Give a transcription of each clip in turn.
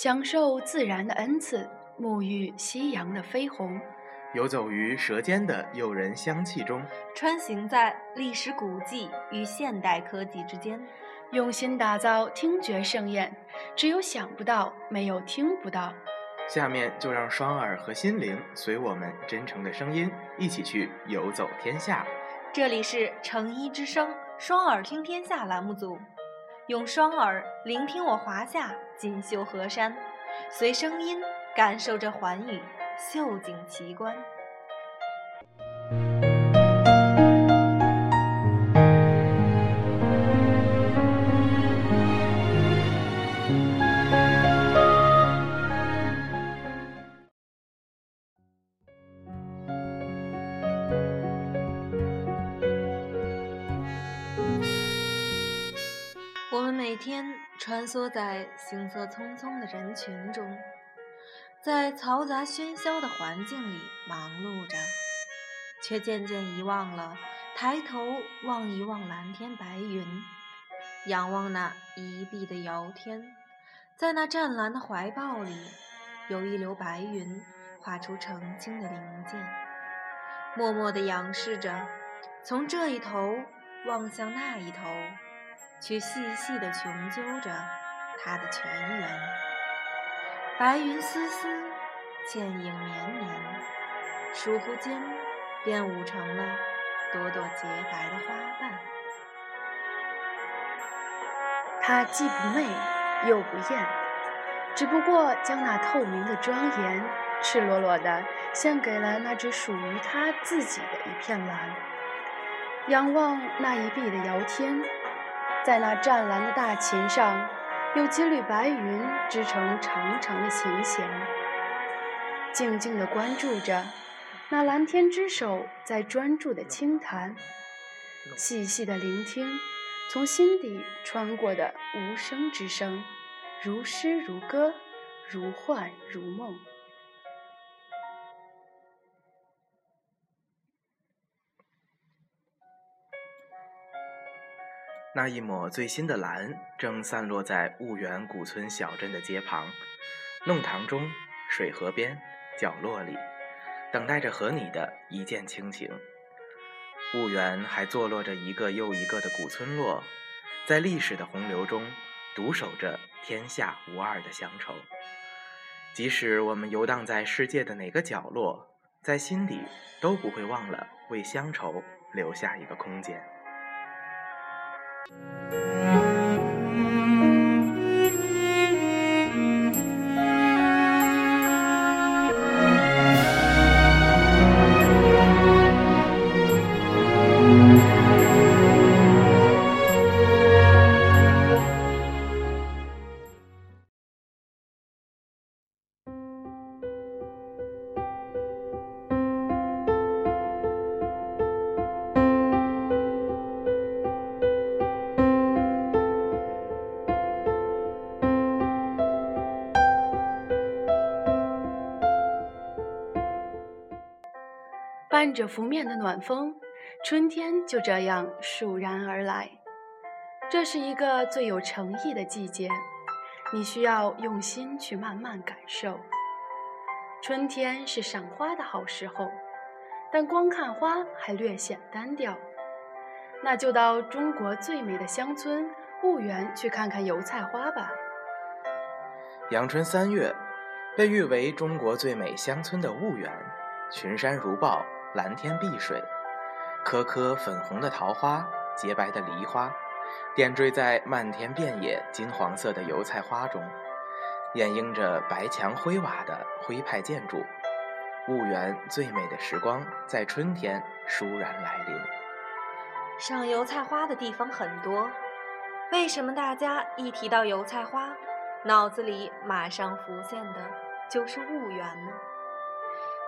享受自然的恩赐，沐浴夕阳的绯红，游走于舌尖的诱人香气中，穿行在历史古迹与现代科技之间，用心打造听觉盛宴。只有想不到，没有听不到。下面就让双耳和心灵随我们真诚的声音，一起去游走天下。这里是诚一之声，双耳听天下栏目组。用双耳聆听我华夏锦绣河山，随声音感受着寰宇秀景奇观。我们每天穿梭在行色匆匆的人群中，在嘈杂喧嚣的环境里忙碌着，却渐渐遗忘了抬头望一望蓝天白云，仰望那一碧的遥天。在那湛蓝的怀抱里，有一流白云画出澄清的灵剑，默默地仰视着，从这一头望向那一头。去细细地穷究着它的泉源。白云丝丝，倩影绵绵，倏忽间便舞成了朵朵洁白的花瓣。它既不媚又不艳，只不过将那透明的庄严，赤裸裸地献给了那只属于它自己的一片蓝。仰望那一碧的遥天。在那湛蓝的大琴上，有几缕白云织成长长的琴弦。静静地关注着，那蓝天之手在专注地轻弹，细细地聆听，从心底穿过的无声之声，如诗如歌，如幻如梦。那一抹最新的蓝，正散落在婺源古村小镇的街旁、弄堂中、水河边、角落里，等待着和你的一见倾情。婺源还坐落着一个又一个的古村落，在历史的洪流中，独守着天下无二的乡愁。即使我们游荡在世界的哪个角落，在心底都不会忘了为乡愁留下一个空间。you 伴着拂面的暖风，春天就这样倏然而来。这是一个最有诚意的季节，你需要用心去慢慢感受。春天是赏花的好时候，但光看花还略显单调。那就到中国最美的乡村婺源去看看油菜花吧。阳春三月，被誉为中国最美乡村的婺源，群山如抱。蓝天碧水，颗颗粉红的桃花，洁白的梨花，点缀在漫天遍野金黄色的油菜花中，掩映着白墙灰瓦的徽派建筑。婺源最美的时光在春天倏然来临。赏油菜花的地方很多，为什么大家一提到油菜花，脑子里马上浮现的就是婺源呢？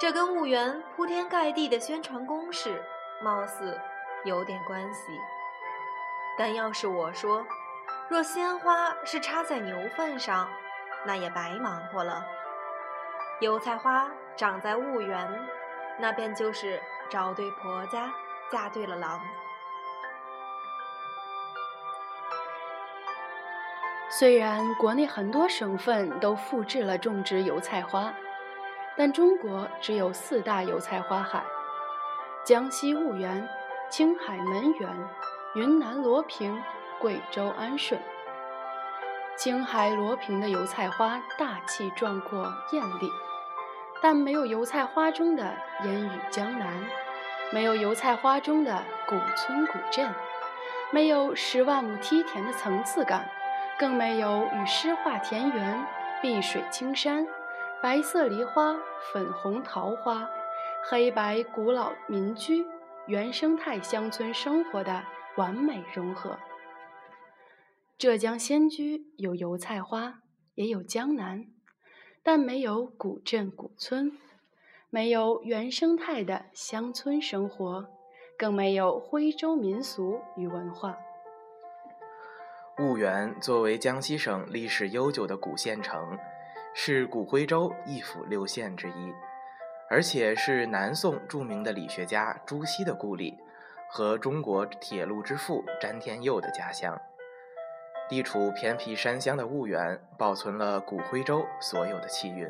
这跟婺源铺天盖地的宣传攻势，貌似有点关系。但要是我说，若鲜花是插在牛粪上，那也白忙活了。油菜花长在婺源，那便就是找对婆家，嫁对了郎。虽然国内很多省份都复制了种植油菜花，但中国只有四大油菜花海：江西婺源、青海门源、云南罗平、贵州安顺。青海罗平的油菜花大气壮阔、艳丽，但没有油菜花中的烟雨江南，没有油菜花中的古村古镇，没有十万亩梯田的层次感。更没有与诗画田园、碧水青山、白色梨花、粉红桃花、黑白古老民居、原生态乡村生活的完美融合。浙江仙居有油菜花，也有江南，但没有古镇古村，没有原生态的乡村生活，更没有徽州民俗与文化。婺源作为江西省历史悠久的古县城，是古徽州一府六县之一，而且是南宋著名的理学家朱熹的故里和中国铁路之父詹天佑的家乡。地处偏僻山乡的婺源，保存了古徽州所有的气韵，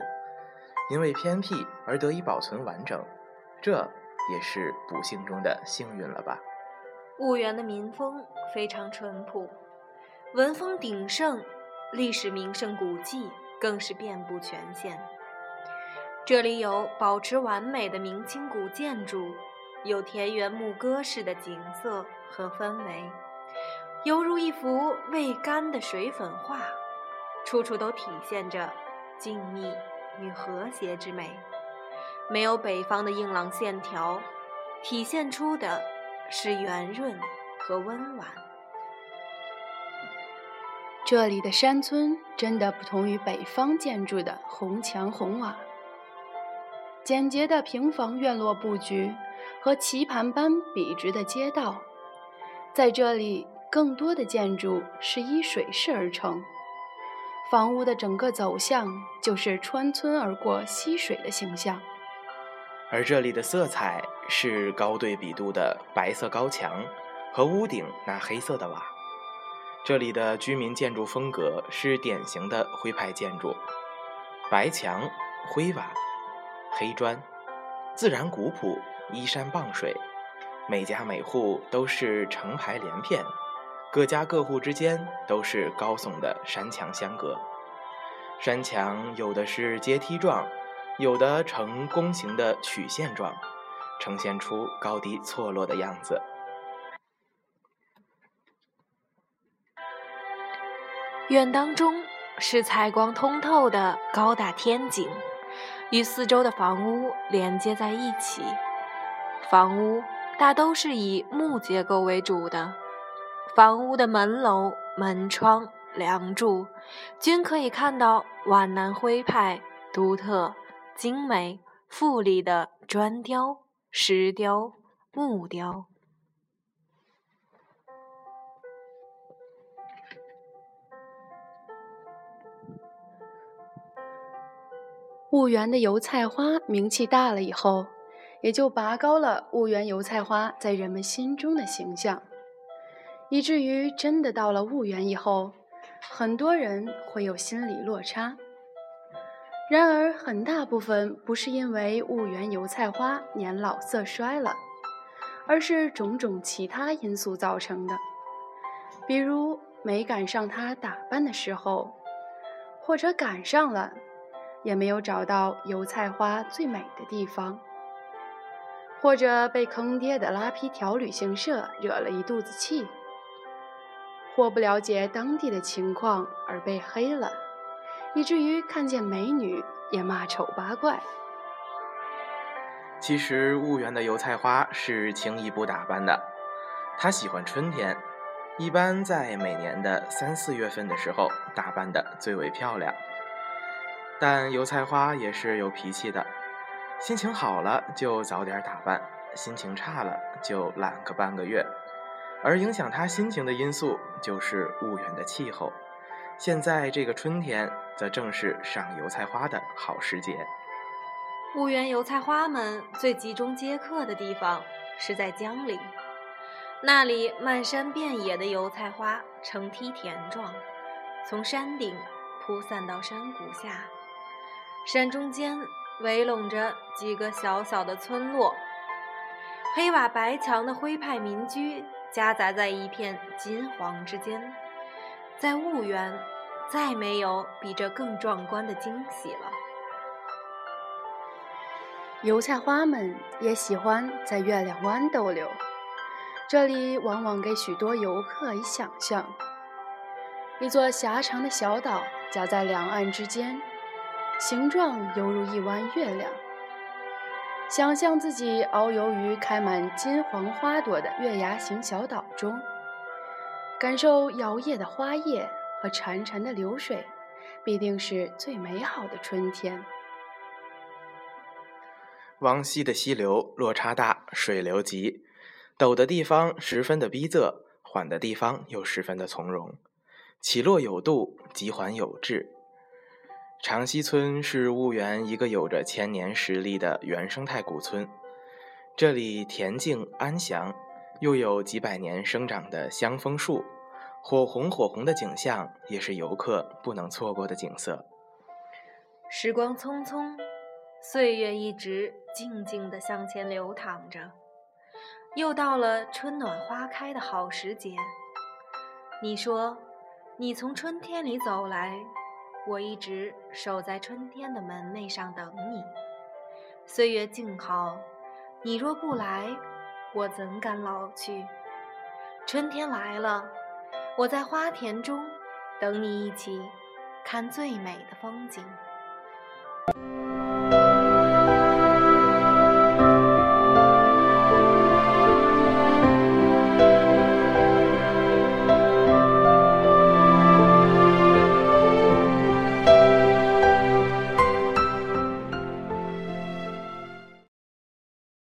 因为偏僻而得以保存完整，这也是不幸中的幸运了吧？婺源的民风非常淳朴。文风鼎盛，历史名胜古迹更是遍布全县。这里有保持完美的明清古建筑，有田园牧歌式的景色和氛围，犹如一幅未干的水粉画，处处都体现着静谧与和谐之美。没有北方的硬朗线条，体现出的是圆润和温婉。这里的山村真的不同于北方建筑的红墙红瓦，简洁的平房院落布局和棋盘般笔直的街道，在这里更多的建筑是依水势而成，房屋的整个走向就是穿村而过溪水的形象，而这里的色彩是高对比度的白色高墙和屋顶那黑色的瓦。这里的居民建筑风格是典型的徽派建筑，白墙、灰瓦、黑砖，自然古朴，依山傍水，每家每户都是成排连片，各家各户之间都是高耸的山墙相隔，山墙有的是阶梯状，有的呈弓形的曲线状，呈现出高低错落的样子。院当中是采光通透的高大天井，与四周的房屋连接在一起。房屋大都是以木结构为主的，房屋的门楼、门窗、梁柱均可以看到皖南徽派独特、精美、富丽的砖雕、石雕、木雕。婺源的油菜花名气大了以后，也就拔高了婺源油菜花在人们心中的形象，以至于真的到了婺源以后，很多人会有心理落差。然而，很大部分不是因为婺源油菜花年老色衰了，而是种种其他因素造成的，比如没赶上它打扮的时候，或者赶上了。也没有找到油菜花最美的地方，或者被坑爹的拉皮条旅行社惹了一肚子气，或不了解当地的情况而被黑了，以至于看见美女也骂丑八怪。其实婺源的油菜花是轻易不打扮的，它喜欢春天，一般在每年的三四月份的时候打扮的最为漂亮。但油菜花也是有脾气的，心情好了就早点打扮，心情差了就懒个半个月。而影响他心情的因素就是婺源的气候。现在这个春天，则正是赏油菜花的好时节。婺源油菜花们最集中接客的地方是在江陵，那里漫山遍野的油菜花呈梯田状。从山顶铺散到山谷下，山中间围拢着几个小小的村落，黑瓦白墙的徽派民居夹杂在一片金黄之间，在婺源，再没有比这更壮观的惊喜了。油菜花们也喜欢在月亮湾逗留，这里往往给许多游客以想象：一座狭长的小岛夹在两岸之间，形状犹如一弯月亮。想象自己遨游于开满金黄花朵的月牙形小岛中，感受摇曳的花叶和潺潺的流水，必定是最美好的春天。往西的溪流落差大，水流急，陡的地方十分的逼仄，缓的地方又十分的从容，起落有度，急缓有致。长溪村是婺源一个有着千年实力的原生态古村，这里恬静安详，又有几百年生长的香枫树，火红火红的景象也是游客不能错过的景色。时光匆匆。岁月一直静静地向前流淌着，又到了春暖花开的好时节。你说，你从春天里走来，我一直守在春天的门楣上等你。岁月静好，你若不来，我怎敢老去？春天来了，我在花田中等你一起看最美的风景。